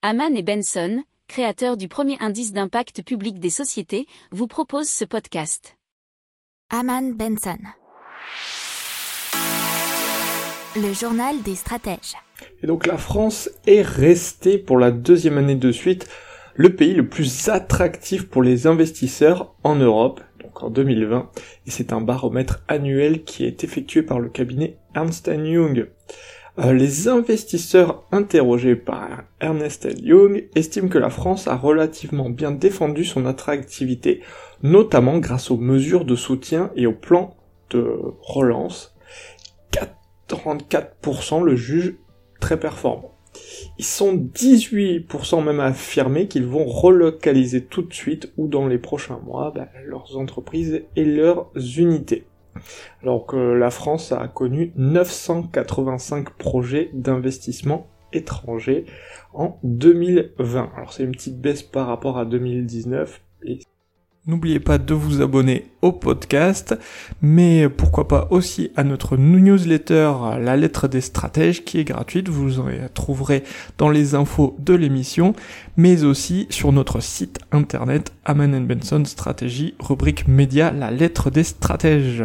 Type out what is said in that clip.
Haman et Benson, créateurs du premier indice d'impact public des sociétés, vous proposent ce podcast. Haman Benson. Le journal des stratèges. Et donc la France est restée pour la deuxième année de suite le pays le plus attractif pour les investisseurs en Europe, donc en 2020, et c'est un baromètre annuel qui est effectué par le cabinet Ernst Young. Euh, les investisseurs interrogés par Ernest Young estiment que la France a relativement bien défendu son attractivité, notamment grâce aux mesures de soutien et au plan de relance. 44% le jugent très performant. Ils sont 18% même à affirmer qu'ils vont relocaliser tout de suite ou dans les prochains mois bah, leurs entreprises et leurs unités. Alors que la France a connu 985 projets d'investissement étrangers en 2020. Alors c'est une petite baisse par rapport à 2019 et N'oubliez pas de vous abonner au podcast, mais pourquoi pas aussi à notre newsletter La lettre des stratèges qui est gratuite, vous en trouverez dans les infos de l'émission, mais aussi sur notre site internet Aman Benson Stratégie, rubrique média La lettre des stratèges.